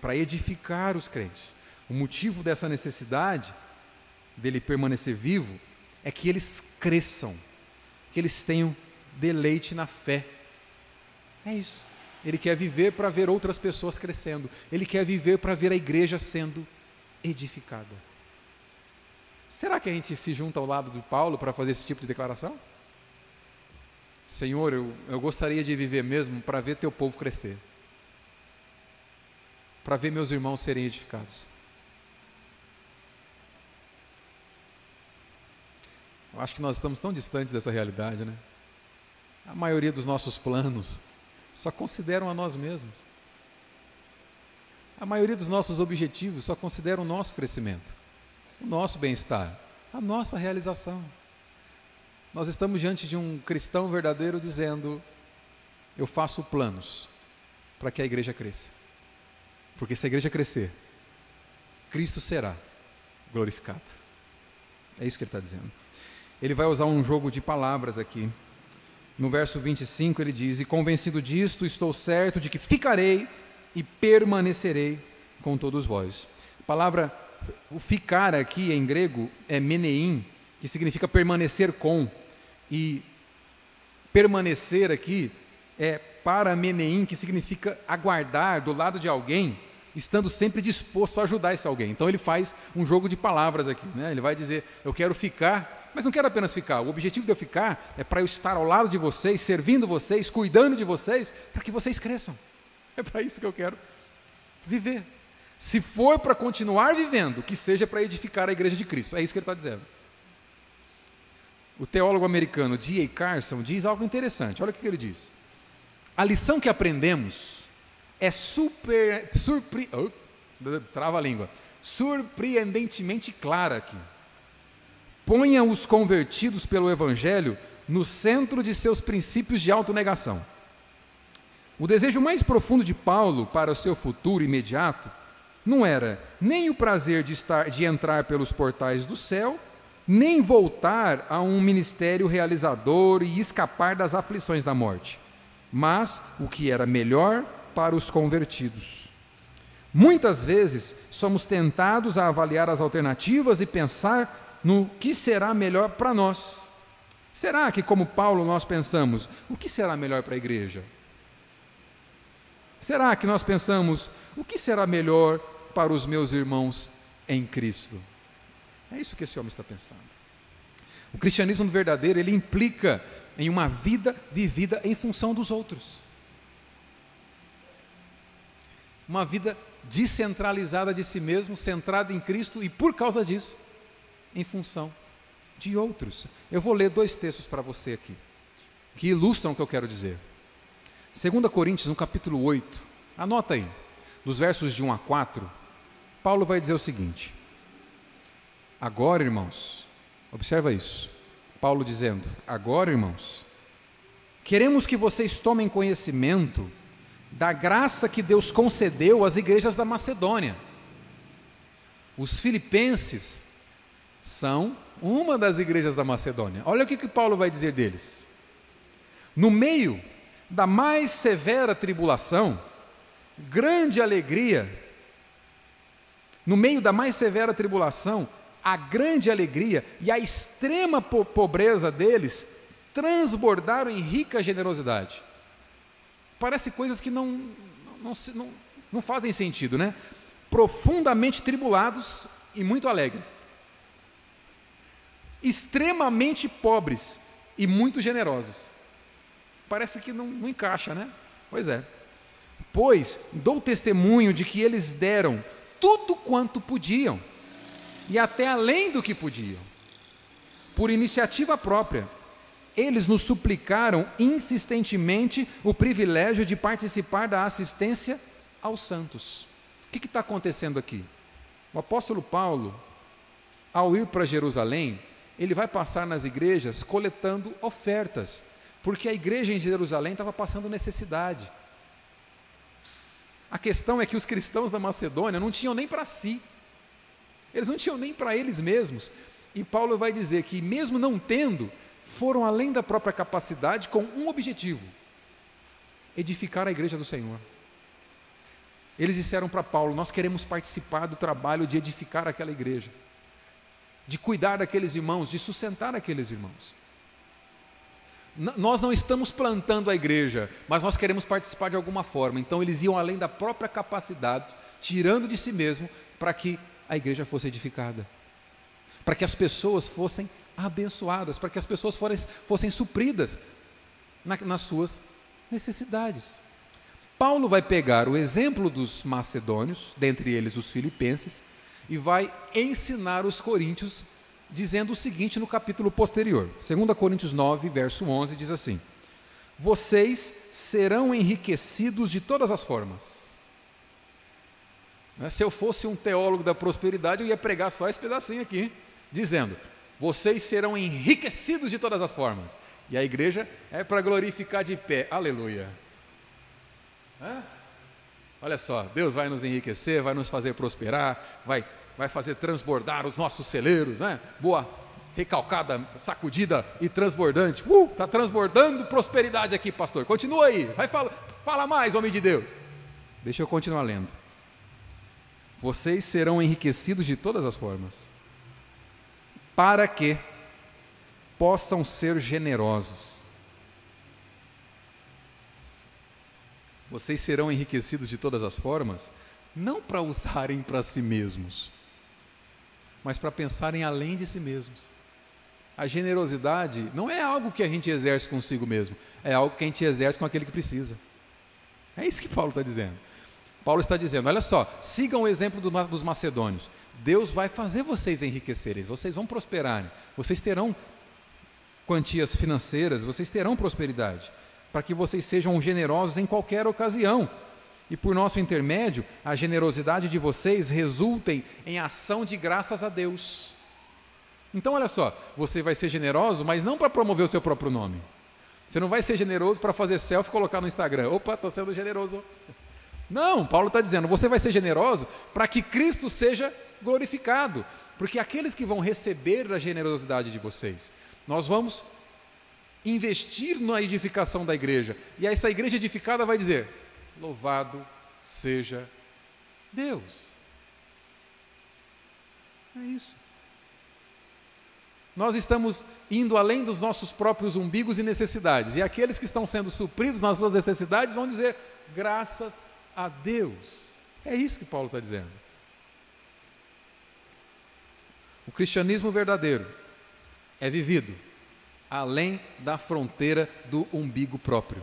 para edificar os crentes. O motivo dessa necessidade dele permanecer vivo é que eles cresçam, que eles tenham deleite na fé. É isso. Ele quer viver para ver outras pessoas crescendo. Ele quer viver para ver a igreja sendo edificada. Será que a gente se junta ao lado de Paulo para fazer esse tipo de declaração? Senhor, eu, eu gostaria de viver mesmo para ver teu povo crescer, para ver meus irmãos serem edificados. Eu acho que nós estamos tão distantes dessa realidade, né? A maioria dos nossos planos só consideram a nós mesmos. A maioria dos nossos objetivos só considera o nosso crescimento, o nosso bem-estar, a nossa realização. Nós estamos diante de um cristão verdadeiro dizendo: Eu faço planos para que a igreja cresça. Porque se a igreja crescer, Cristo será glorificado. É isso que ele está dizendo. Ele vai usar um jogo de palavras aqui. No verso 25 ele diz: E convencido disto, estou certo de que ficarei e permanecerei com todos vós. A palavra o ficar aqui em grego é meneim, que significa permanecer com. E permanecer aqui é para meneim, que significa aguardar do lado de alguém, estando sempre disposto a ajudar esse alguém. Então ele faz um jogo de palavras aqui. Né? Ele vai dizer: Eu quero ficar mas não quero apenas ficar. O objetivo de eu ficar é para eu estar ao lado de vocês, servindo vocês, cuidando de vocês, para que vocês cresçam. É para isso que eu quero viver. Se for para continuar vivendo, que seja para edificar a igreja de Cristo. É isso que ele está dizendo. O teólogo americano D.A. Carson diz algo interessante. Olha o que ele diz. A lição que aprendemos é super, surpre, oh, trava a língua, surpreendentemente clara aqui. Ponha os convertidos pelo Evangelho no centro de seus princípios de autonegação. O desejo mais profundo de Paulo para o seu futuro imediato não era nem o prazer de, estar, de entrar pelos portais do céu, nem voltar a um ministério realizador e escapar das aflições da morte, mas o que era melhor para os convertidos. Muitas vezes somos tentados a avaliar as alternativas e pensar no que será melhor para nós. Será que, como Paulo, nós pensamos, o que será melhor para a igreja? Será que nós pensamos, o que será melhor para os meus irmãos em Cristo? É isso que esse homem está pensando. O cristianismo verdadeiro, ele implica em uma vida vivida em função dos outros. Uma vida descentralizada de si mesmo, centrada em Cristo e por causa disso, em função de outros. Eu vou ler dois textos para você aqui, que ilustram o que eu quero dizer. 2 Coríntios, no capítulo 8, anota aí, dos versos de 1 a 4, Paulo vai dizer o seguinte: agora, irmãos, observa isso. Paulo dizendo: agora, irmãos, queremos que vocês tomem conhecimento da graça que Deus concedeu às igrejas da Macedônia. Os filipenses são uma das igrejas da Macedônia. Olha o que, que Paulo vai dizer deles. No meio da mais severa tribulação, grande alegria, no meio da mais severa tribulação, a grande alegria e a extrema po pobreza deles transbordaram em rica generosidade. Parece coisas que não, não, não, não fazem sentido, né? Profundamente tribulados e muito alegres. Extremamente pobres e muito generosos. Parece que não, não encaixa, né? Pois é. Pois dou testemunho de que eles deram tudo quanto podiam, e até além do que podiam, por iniciativa própria. Eles nos suplicaram insistentemente o privilégio de participar da assistência aos santos. O que está acontecendo aqui? O apóstolo Paulo, ao ir para Jerusalém, ele vai passar nas igrejas coletando ofertas porque a igreja em Jerusalém estava passando necessidade. A questão é que os cristãos da Macedônia não tinham nem para si, eles não tinham nem para eles mesmos. E Paulo vai dizer que, mesmo não tendo, foram além da própria capacidade com um objetivo: edificar a igreja do Senhor. Eles disseram para Paulo: Nós queremos participar do trabalho de edificar aquela igreja, de cuidar daqueles irmãos, de sustentar aqueles irmãos nós não estamos plantando a igreja, mas nós queremos participar de alguma forma. Então eles iam além da própria capacidade, tirando de si mesmo, para que a igreja fosse edificada, para que as pessoas fossem abençoadas, para que as pessoas fossem, fossem supridas na, nas suas necessidades. Paulo vai pegar o exemplo dos macedônios, dentre eles os filipenses, e vai ensinar os coríntios dizendo o seguinte no capítulo posterior. 2 Coríntios 9, verso 11 diz assim: Vocês serão enriquecidos de todas as formas. Né, se eu fosse um teólogo da prosperidade, eu ia pregar só esse pedacinho aqui, dizendo: Vocês serão enriquecidos de todas as formas. E a igreja é para glorificar de pé. Aleluia. Olha só, Deus vai nos enriquecer, vai nos fazer prosperar, vai vai fazer transbordar os nossos celeiros, né? Boa, recalcada, sacudida e transbordante. Uh, tá transbordando prosperidade aqui, pastor. Continua aí, vai fala, fala mais, homem de Deus. Deixa eu continuar lendo. Vocês serão enriquecidos de todas as formas, para que possam ser generosos. Vocês serão enriquecidos de todas as formas, não para usarem para si mesmos, mas para pensarem além de si mesmos. A generosidade não é algo que a gente exerce consigo mesmo, é algo que a gente exerce com aquele que precisa. É isso que Paulo está dizendo. Paulo está dizendo: olha só, sigam o exemplo dos macedônios. Deus vai fazer vocês enriquecerem, vocês vão prosperarem, vocês terão quantias financeiras, vocês terão prosperidade, para que vocês sejam generosos em qualquer ocasião e por nosso intermédio, a generosidade de vocês resultem em ação de graças a Deus. Então, olha só, você vai ser generoso, mas não para promover o seu próprio nome. Você não vai ser generoso para fazer selfie e colocar no Instagram. Opa, estou sendo generoso. Não, Paulo está dizendo, você vai ser generoso para que Cristo seja glorificado. Porque aqueles que vão receber a generosidade de vocês, nós vamos investir na edificação da igreja. E essa igreja edificada vai dizer: Louvado seja Deus. É isso. Nós estamos indo além dos nossos próprios umbigos e necessidades, e aqueles que estão sendo supridos nas suas necessidades vão dizer: graças a Deus. É isso que Paulo está dizendo. O cristianismo verdadeiro é vivido além da fronteira do umbigo próprio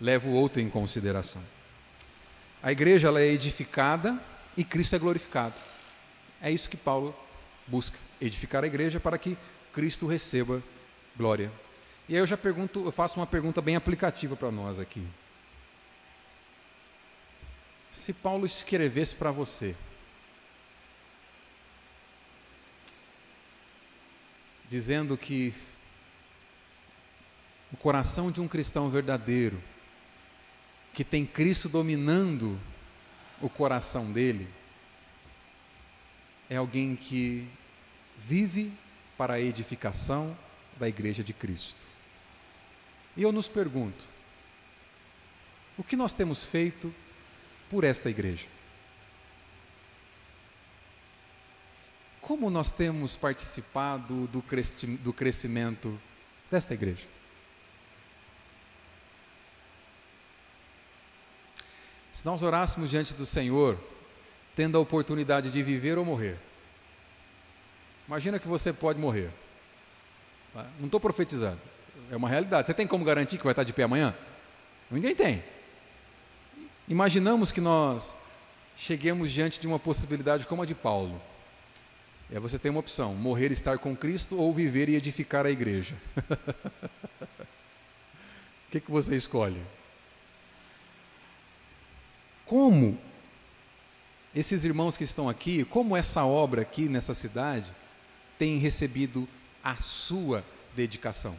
leva o outro em consideração. A igreja ela é edificada e Cristo é glorificado. É isso que Paulo busca, edificar a igreja para que Cristo receba glória. E aí eu já pergunto, eu faço uma pergunta bem aplicativa para nós aqui. Se Paulo escrevesse para você, dizendo que o coração de um cristão verdadeiro, que tem Cristo dominando o coração dele, é alguém que vive para a edificação da igreja de Cristo. E eu nos pergunto: o que nós temos feito por esta igreja? Como nós temos participado do, do crescimento desta igreja? Se nós orássemos diante do Senhor, tendo a oportunidade de viver ou morrer, imagina que você pode morrer. Não estou profetizando, é uma realidade. Você tem como garantir que vai estar de pé amanhã? Ninguém tem. Imaginamos que nós cheguemos diante de uma possibilidade como a de Paulo. Aí você tem uma opção: morrer e estar com Cristo ou viver e edificar a igreja. (laughs) o que, que você escolhe? Como esses irmãos que estão aqui, como essa obra aqui nessa cidade tem recebido a sua dedicação?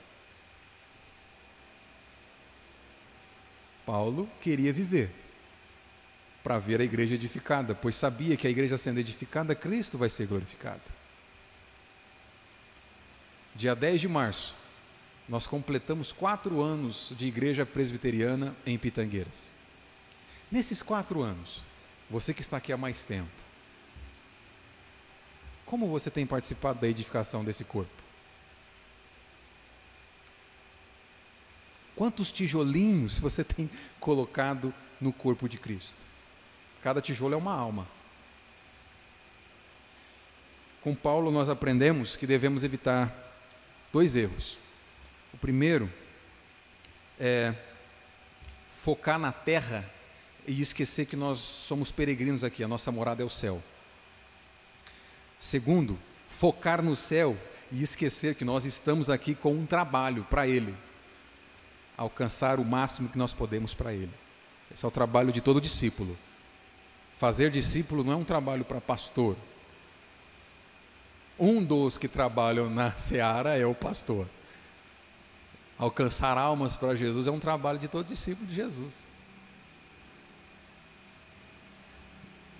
Paulo queria viver para ver a igreja edificada, pois sabia que a igreja sendo edificada, Cristo vai ser glorificado. Dia 10 de março, nós completamos quatro anos de igreja presbiteriana em Pitangueiras. Nesses quatro anos, você que está aqui há mais tempo, como você tem participado da edificação desse corpo? Quantos tijolinhos você tem (laughs) colocado no corpo de Cristo? Cada tijolo é uma alma. Com Paulo, nós aprendemos que devemos evitar dois erros. O primeiro é focar na terra e esquecer que nós somos peregrinos aqui, a nossa morada é o céu. Segundo, focar no céu e esquecer que nós estamos aqui com um trabalho para Ele, alcançar o máximo que nós podemos para Ele. Esse é o trabalho de todo discípulo. Fazer discípulo não é um trabalho para pastor. Um dos que trabalham na (laughs) seara é o pastor. Alcançar almas para Jesus é um trabalho de todo discípulo de Jesus.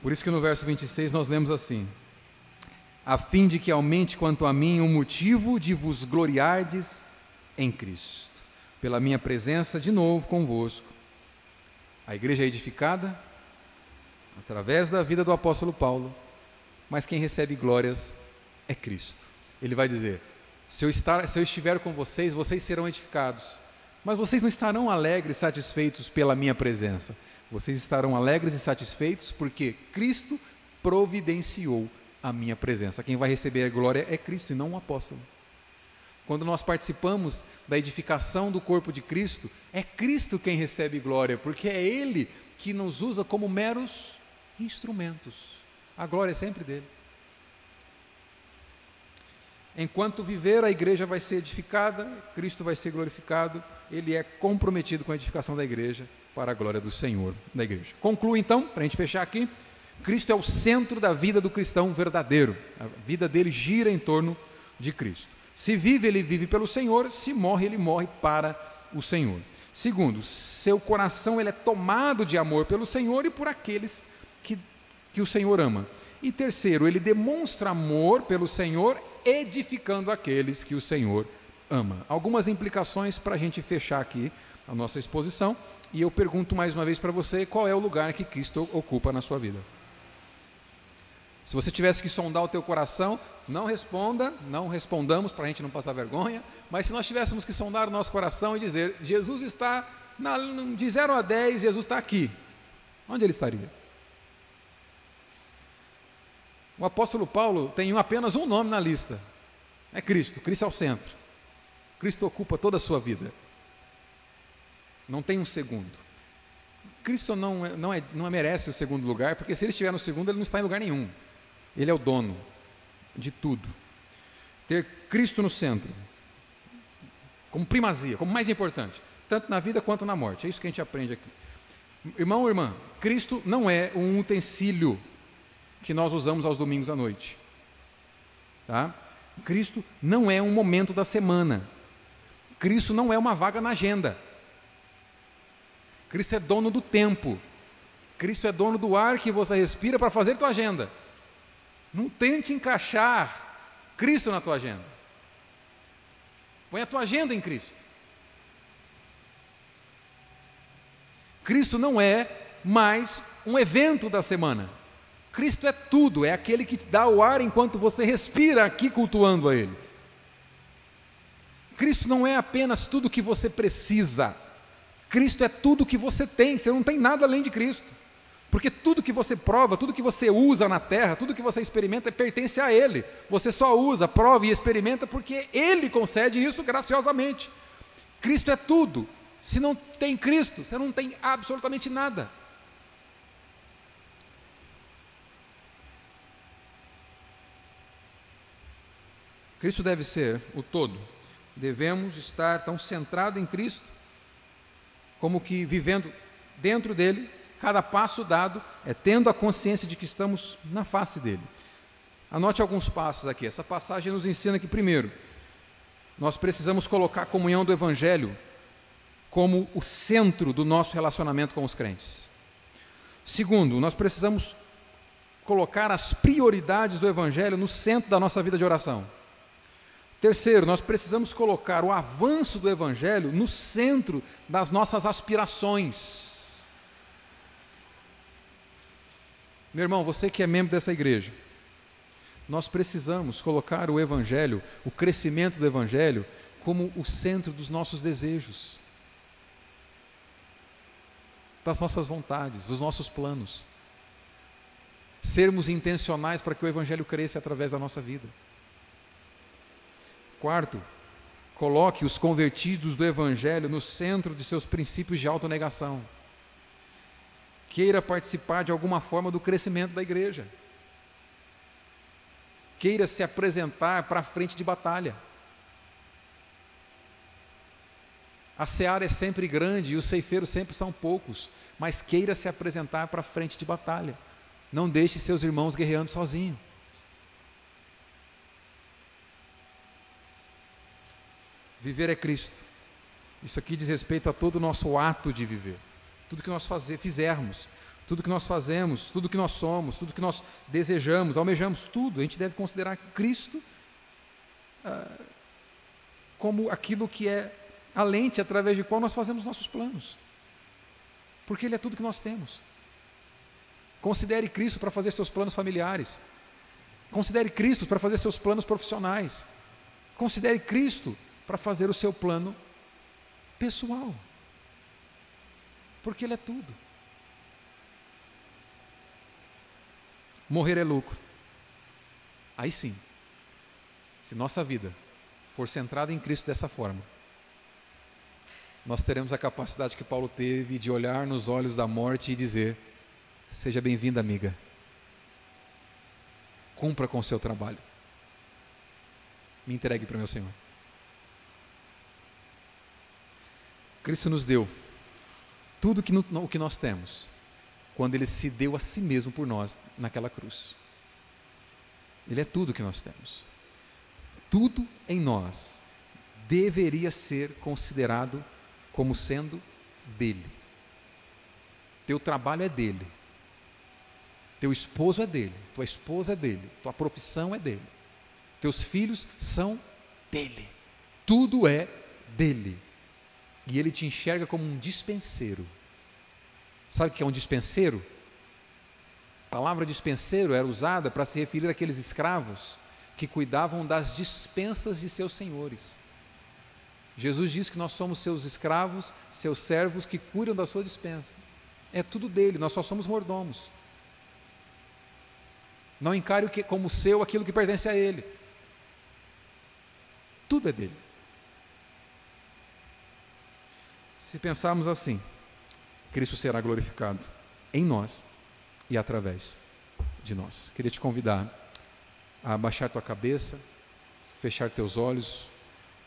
Por isso que no verso 26 nós lemos assim: a fim de que aumente quanto a mim o motivo de vos gloriardes em Cristo, pela minha presença de novo convosco. A igreja é edificada, através da vida do apóstolo Paulo, mas quem recebe glórias é Cristo. Ele vai dizer: se eu, estar, se eu estiver com vocês, vocês serão edificados, mas vocês não estarão alegres satisfeitos pela minha presença. Vocês estarão alegres e satisfeitos porque Cristo providenciou a minha presença. Quem vai receber a glória é Cristo e não o apóstolo. Quando nós participamos da edificação do corpo de Cristo, é Cristo quem recebe glória, porque é Ele que nos usa como meros instrumentos. A glória é sempre dele. Enquanto viver, a igreja vai ser edificada, Cristo vai ser glorificado, ele é comprometido com a edificação da igreja para a glória do Senhor da igreja. Concluo então, para a gente fechar aqui, Cristo é o centro da vida do cristão verdadeiro. A vida dele gira em torno de Cristo. Se vive, ele vive pelo Senhor, se morre, ele morre para o Senhor. Segundo, seu coração ele é tomado de amor pelo Senhor e por aqueles que, que o Senhor ama. E terceiro, ele demonstra amor pelo Senhor, edificando aqueles que o Senhor ama. Algumas implicações para a gente fechar aqui a nossa exposição. E eu pergunto mais uma vez para você: qual é o lugar que Cristo ocupa na sua vida? Se você tivesse que sondar o teu coração, não responda, não respondamos para a gente não passar vergonha, mas se nós tivéssemos que sondar o nosso coração e dizer, Jesus está, na, de 0 a 10, Jesus está aqui, onde ele estaria? O apóstolo Paulo tem apenas um nome na lista: é Cristo. Cristo é o centro. Cristo ocupa toda a sua vida. Não tem um segundo. Cristo não, é, não, é, não merece o segundo lugar, porque se ele estiver no segundo, ele não está em lugar nenhum. Ele é o dono de tudo. Ter Cristo no centro, como primazia, como mais importante, tanto na vida quanto na morte. É isso que a gente aprende aqui. Irmão ou irmã, Cristo não é um utensílio que nós usamos aos domingos à noite. Tá? Cristo não é um momento da semana. Cristo não é uma vaga na agenda. Cristo é dono do tempo. Cristo é dono do ar que você respira para fazer tua agenda. Não tente encaixar Cristo na tua agenda. Põe a tua agenda em Cristo. Cristo não é mais um evento da semana. Cristo é tudo, é aquele que te dá o ar enquanto você respira aqui cultuando a Ele. Cristo não é apenas tudo que você precisa, Cristo é tudo que você tem, você não tem nada além de Cristo. Porque tudo que você prova, tudo que você usa na terra, tudo que você experimenta pertence a Ele. Você só usa, prova e experimenta porque Ele concede isso graciosamente. Cristo é tudo. Se não tem Cristo, você não tem absolutamente nada. Cristo deve ser o todo. Devemos estar tão centrados em Cristo, como que vivendo dentro dele, cada passo dado é tendo a consciência de que estamos na face dele. Anote alguns passos aqui. Essa passagem nos ensina que, primeiro, nós precisamos colocar a comunhão do Evangelho como o centro do nosso relacionamento com os crentes. Segundo, nós precisamos colocar as prioridades do Evangelho no centro da nossa vida de oração. Terceiro, nós precisamos colocar o avanço do Evangelho no centro das nossas aspirações. Meu irmão, você que é membro dessa igreja, nós precisamos colocar o Evangelho, o crescimento do Evangelho, como o centro dos nossos desejos, das nossas vontades, dos nossos planos. Sermos intencionais para que o Evangelho cresça através da nossa vida. Quarto, coloque os convertidos do Evangelho no centro de seus princípios de autonegação. Queira participar de alguma forma do crescimento da igreja. Queira se apresentar para a frente de batalha. A seara é sempre grande e os ceifeiros sempre são poucos, mas queira se apresentar para a frente de batalha. Não deixe seus irmãos guerreando sozinhos. Viver é Cristo. Isso aqui diz respeito a todo o nosso ato de viver. Tudo que nós fazer, fizermos, tudo que nós fazemos, tudo que nós somos, tudo que nós desejamos, almejamos, tudo, a gente deve considerar Cristo ah, como aquilo que é a lente através de qual nós fazemos nossos planos. Porque Ele é tudo que nós temos. Considere Cristo para fazer seus planos familiares. Considere Cristo para fazer seus planos profissionais. Considere Cristo para fazer o seu plano pessoal. Porque Ele é tudo. Morrer é lucro. Aí sim, se nossa vida for centrada em Cristo dessa forma, nós teremos a capacidade que Paulo teve de olhar nos olhos da morte e dizer: Seja bem-vinda, amiga. Cumpra com o seu trabalho. Me entregue para o meu Senhor. Cristo nos deu tudo que no, o que nós temos quando Ele se deu a si mesmo por nós naquela cruz. Ele é tudo que nós temos. Tudo em nós deveria ser considerado como sendo dele. Teu trabalho é dele. Teu esposo é dele, tua esposa é dele, tua profissão é dele. Teus filhos são dele. Tudo é dele. E ele te enxerga como um dispenseiro. Sabe o que é um dispenseiro? A palavra dispenseiro era usada para se referir àqueles escravos que cuidavam das dispensas de seus senhores. Jesus diz que nós somos seus escravos, seus servos que cuidam da sua dispensa. É tudo dele, nós só somos mordomos. Não encare como seu aquilo que pertence a ele. Tudo é dele. Se pensarmos assim, Cristo será glorificado em nós e através de nós. Queria te convidar a baixar tua cabeça, fechar teus olhos,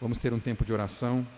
vamos ter um tempo de oração.